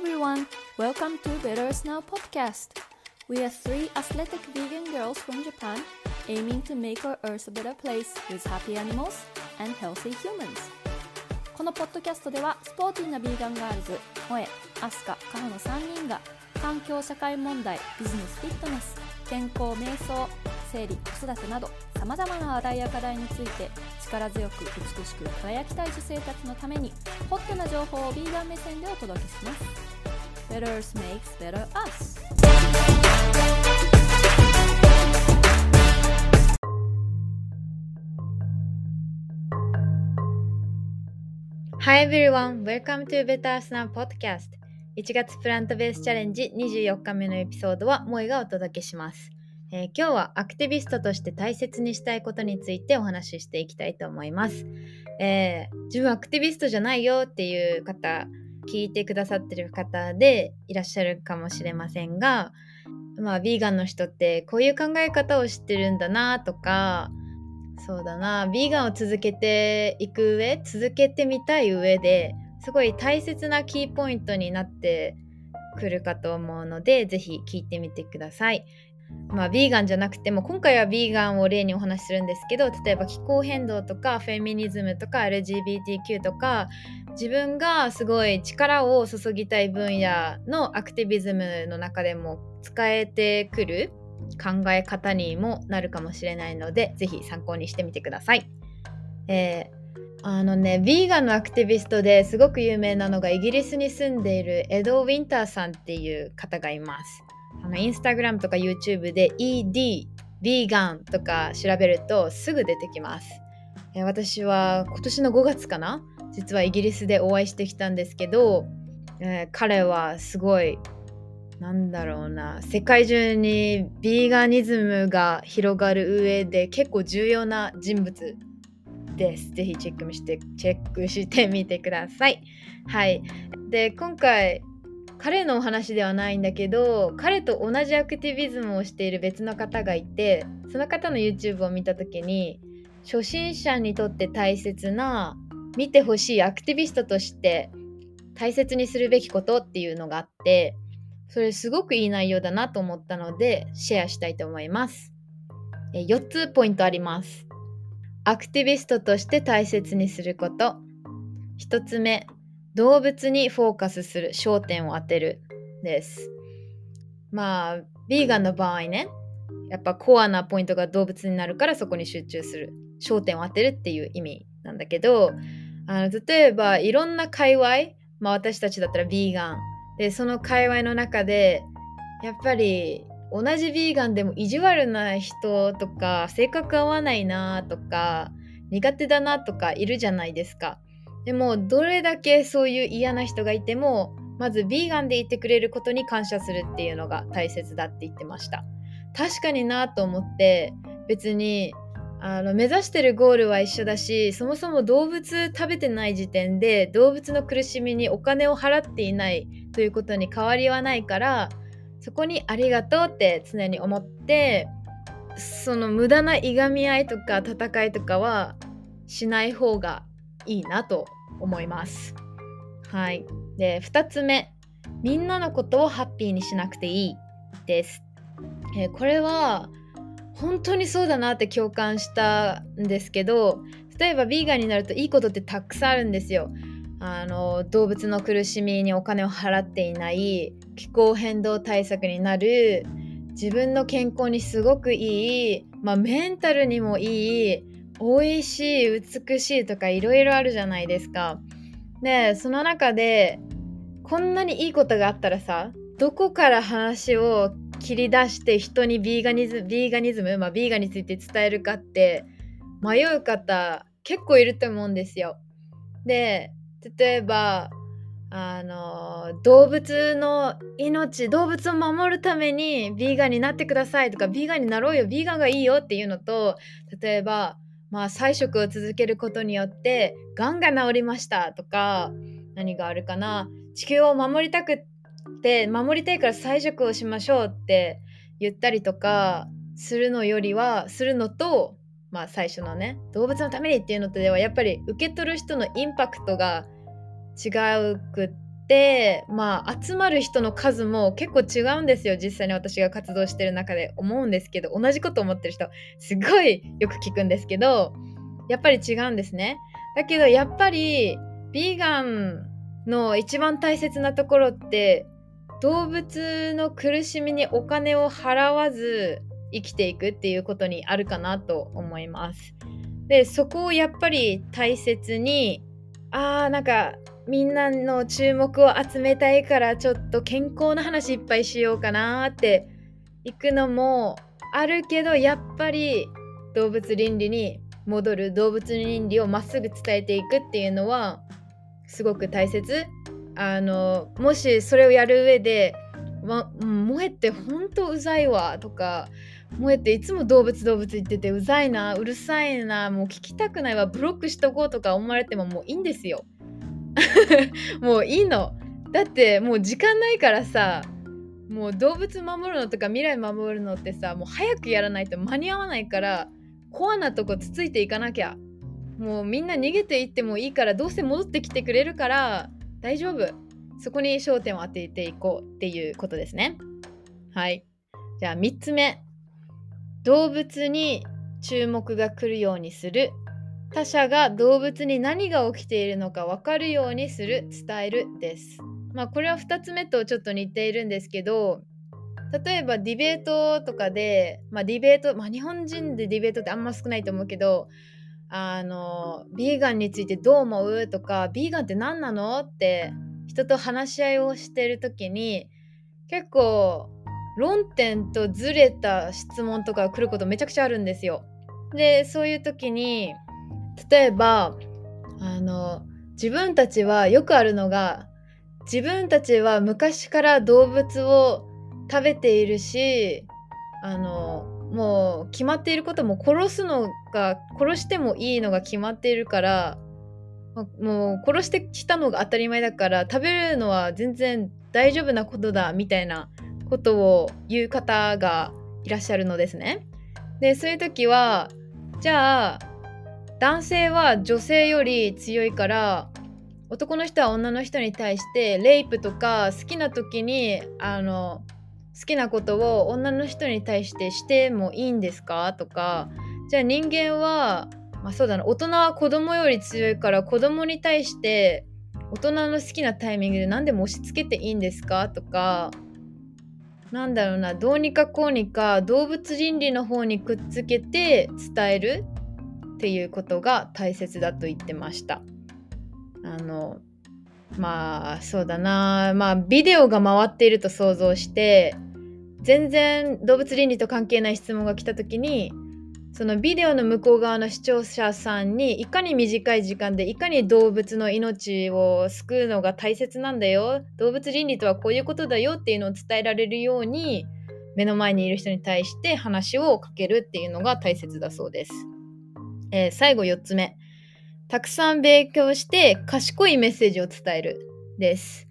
everyone, welcome to Better Snow podcast. We are three athletic vegan girls from Japan aiming to make our earth a better place with happy animals and healthy humans. このポッドキャストではスポーティーなビーガンガールズ、萌え、アスカ、カホの3人が環境社会問題、ビジネスフィットネス、健康瞑想、生理、子育てなどさまざまな話題や課題について力強く美しく輝きたい女性たちのためにホットな情報をビーガン目線でお届けします Better Earth makes better us. Hi everyone, welcome to Better Earth Now Podcast. 1月プラントベースチャレンジ24日目のエピソードは萌えがお届けします。えー、今日はアクティビストとして大切にしたいことについてお話ししていきたいと思います。えー、自分アクティビストじゃないよっていう方、聞いてくださってる方でいらっしゃるかもしれませんが、まあ、ヴィーガンの人ってこういう考え方を知ってるんだなとか、そうだな、ヴィーガンを続けていく上、続けてみたい上ですごい大切なキーポイントになってくるかと思うので、ぜひ聞いてみてください。まあ、ビーガンじゃなくても今回はビーガンを例にお話しするんですけど例えば気候変動とかフェミニズムとか LGBTQ とか自分がすごい力を注ぎたい分野のアクティビズムの中でも使えてくる考え方にもなるかもしれないのでぜひ参考にしてみてください。えー、あのねビーガンのアクティビストですごく有名なのがイギリスに住んでいるエド・ウィンターさんっていう方がいます。のインスタグラムとか YouTube で ED、ビーガンとか調べるとすぐ出てきます。え私は今年の5月かな？実はイギリスでお会いしてきたんですけど、えー、彼はすごいなんだろうな世界中にビーガニズムが広がる上で結構重要な人物です。ぜひチェックしてチェックしてみてください。はい。で今回彼のお話ではないんだけど彼と同じアクティビズムをしている別の方がいてその方の YouTube を見た時に初心者にとって大切な見てほしいアクティビストとして大切にするべきことっていうのがあってそれすごくいい内容だなと思ったのでシェアしたいと思います。4つポイントあります。アクティビストとして大切にすること。1つ目動物にフォーカスする焦点を当てるですまあヴィーガンの場合ねやっぱコアなポイントが動物になるからそこに集中する焦点を当てるっていう意味なんだけどあの例えばいろんな界隈、まあ、私たちだったらヴィーガンでその界隈の中でやっぱり同じヴィーガンでも意地悪な人とか性格合わないなとか苦手だなとかいるじゃないですか。でもどれだけそういう嫌な人がいてもまずヴィーガンでいてくれることに感謝するっていうのが大切だって言ってました。確かになと思って別にあの目指してるゴールは一緒だしそもそも動物食べてない時点で動物の苦しみにお金を払っていないということに変わりはないからそこにありがとうって常に思ってその無駄ないがみ合いとか戦いとかはしない方がいいなと思います。はい。で、2つ目。みんなのことをハッピーにしなくていいです。えー、これは本当にそうだなって共感したんですけど例えばビーガンになるといいことってたくさんあるんですよ。あの動物の苦しみにお金を払っていない気候変動対策になる自分の健康にすごくいい、まあ、メンタルにもいい美味しい美しいとかいろいろあるじゃないですか。でその中でこんなにいいことがあったらさどこから話を切り出して人にビーガニズムビーガニズム、まあ、ビーガについて伝えるかって迷う方結構いると思うんですよ。で例えばあの動物の命動物を守るためにビーガンになってくださいとかビーガンになろうよビーガンがいいよっていうのと例えばまあ、菜食を続けることによってがんが治りましたとか何があるかな。地球を守りたくって守りたいから菜食をしましょうって言ったりとかするのよりはするのと、まあ、最初のね動物のためにっていうのとではやっぱり受け取る人のインパクトが違うくってまあ集まる人の数も結構違うんですよ実際に私が活動してる中で思うんですけど同じこと思ってる人すごいよく聞くんですけどやっぱり違うんですねだけどやっぱりビーガンの一番大切なところって動物の苦しみにお金を払わず生きていくっていうことにあるかなと思います。でそこをやっぱり大切にあーなんかみんなの注目を集めたいからちょっと健康な話いっぱいしようかなって行くのもあるけどやっぱり動物倫理に戻る動物倫理をまっすぐ伝えていくっていうのはすごく大切あのもしそれをやる上で「ま、萌えってほんとうざいわ」とか「萌えっていつも動物動物言っててうざいなうるさいなもう聞きたくないわブロックしとこう」とか思われてももういいんですよ。もういいの。だってもう時間ないからさもう動物守るのとか未来守るのってさもう早くやらないと間に合わないからコアなとこつついていかなきゃ。もうみんな逃げていってもいいからどうせ戻ってきてくれるから大丈夫。そこに焦点を当てていこうっていうことですね。はい。じゃあ3つ目。動物に注目が来るようにする。他者が動物に何が起きているのか分かるようにする伝えるですまあこれは2つ目とちょっと似ているんですけど例えばディベートとかで、まあ、ディベート、まあ、日本人でディベートってあんま少ないと思うけどあのビーガンについてどう思うとかビーガンって何なのって人と話し合いをしてる時に結構論点とずれた質問とか来ることめちゃくちゃあるんですよ。でそういう時に例えばあの自分たちはよくあるのが自分たちは昔から動物を食べているしあのもう決まっていることも殺すのが殺してもいいのが決まっているからもう殺してきたのが当たり前だから食べるのは全然大丈夫なことだみたいなことを言う方がいらっしゃるのですね。でそういう時はじゃあ男性は女性より強いから男の人は女の人に対してレイプとか好きな時にあの好きなことを女の人に対してしてもいいんですか？とかじゃあ人間は、まあ、そうだな大人は子供より強いから子供に対して大人の好きなタイミングで何でも押し付けていいんですか？とかなんだろうなどうにかこうにか動物倫理の方にくっつけて伝えるっていうことが大切だと言ってました。あのまあそうだなまあビデオが回っていると想像して全然動物倫理と関係ない質問が来た時にそのビデオの向こう側の視聴者さんにいかに短い時間でいかに動物の命を救うのが大切なんだよ動物倫理とはこういうことだよっていうのを伝えられるように目の前にいる人に対して話をかけるっていうのが大切だそうです。えー、最後4つ目たくさん勉強して賢いメッセージを伝えるです。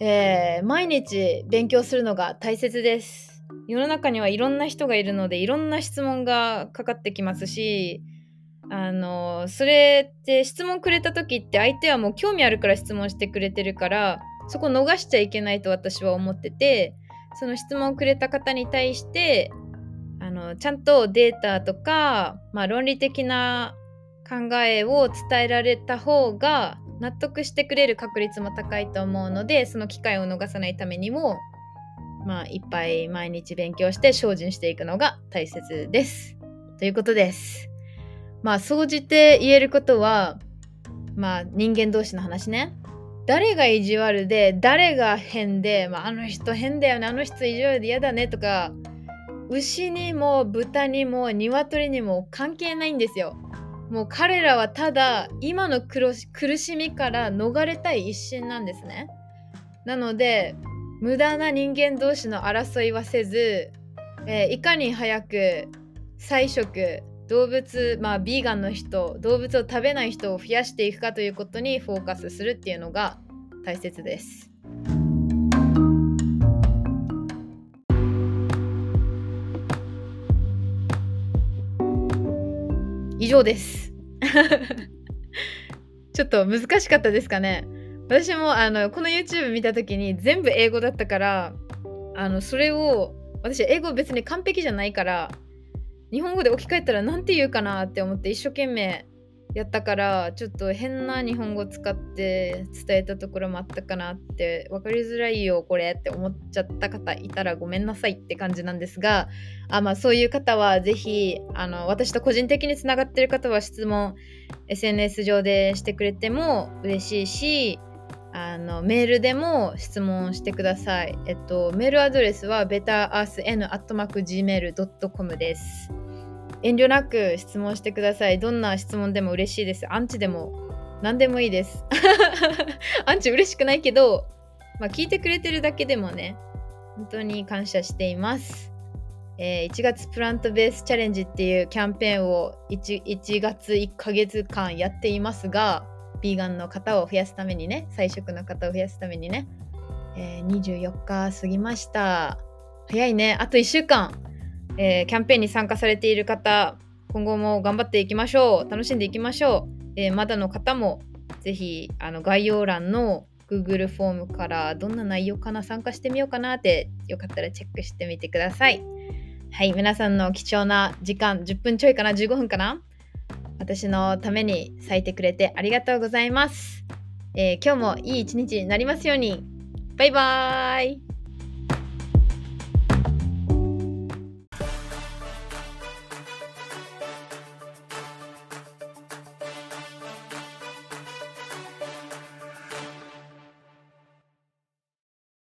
えー、毎日勉強するのが大切です。世の中にはいろんな人がいるのでいろんな質問がかかってきますしあのそれって質問くれた時って相手はもう興味あるから質問してくれてるからそこ逃しちゃいけないと私は思っててその質問をくれた方に対してあのちゃんとデータとか、まあ、論理的な考えを伝えられた方が納得してくれる確率も高いと思うのでその機会を逃さないためにもまあいっぱい毎日勉強して精進していくのが大切です。ということです。まあ総じて言えることはまあ人間同士の話ね。誰が意地悪で誰が変で、まあ、あの人変だよねあの人意地悪で嫌だねとか牛にも豚にも鶏にも関係ないんですよ。もう彼らはただ今の苦しみから逃れたい一心なんですね。なので無駄な人間同士の争いはせず、えー、いかに早く菜食動物まあビーガンの人動物を食べない人を増やしていくかということにフォーカスするっていうのが大切です。上です。ちょっと難しかったですかね。私もあのこの YouTube 見た時に全部英語だったからあのそれを私英語別に完璧じゃないから日本語で置き換えたら何て言うかなって思って一生懸命やったからちょっと変な日本語使って伝えたところもあったかなって分かりづらいよこれって思っちゃった方いたらごめんなさいって感じなんですがあ、まあ、そういう方はぜひあの私と個人的につながってる方は質問 SNS 上でしてくれても嬉しいしあのメールでも質問してください。えっと、メールアドレスは betterearthn.gmail.com です。遠慮なく質問してください。どんな質問でも嬉しいです。アンチでも何でもいいです。アンチ嬉しくないけど、まあ、聞いてくれてるだけでもね、本当に感謝しています。えー、1月プラントベースチャレンジっていうキャンペーンを 1, 1月1ヶ月間やっていますが、ビーガンの方を増やすためにね、菜食の方を増やすためにね、えー、24日過ぎました。早いね。あと1週間。えー、キャンペーンに参加されている方、今後も頑張っていきましょう。楽しんでいきましょう。えー、まだの方も、ぜひあの概要欄の Google フォームからどんな内容かな参加してみようかなってよかったらチェックしてみてください。はい、皆さんの貴重な時間、10分ちょいかな、15分かな私のために咲いてくれてありがとうございます。えー、今日もいい一日になりますように。バイバーイ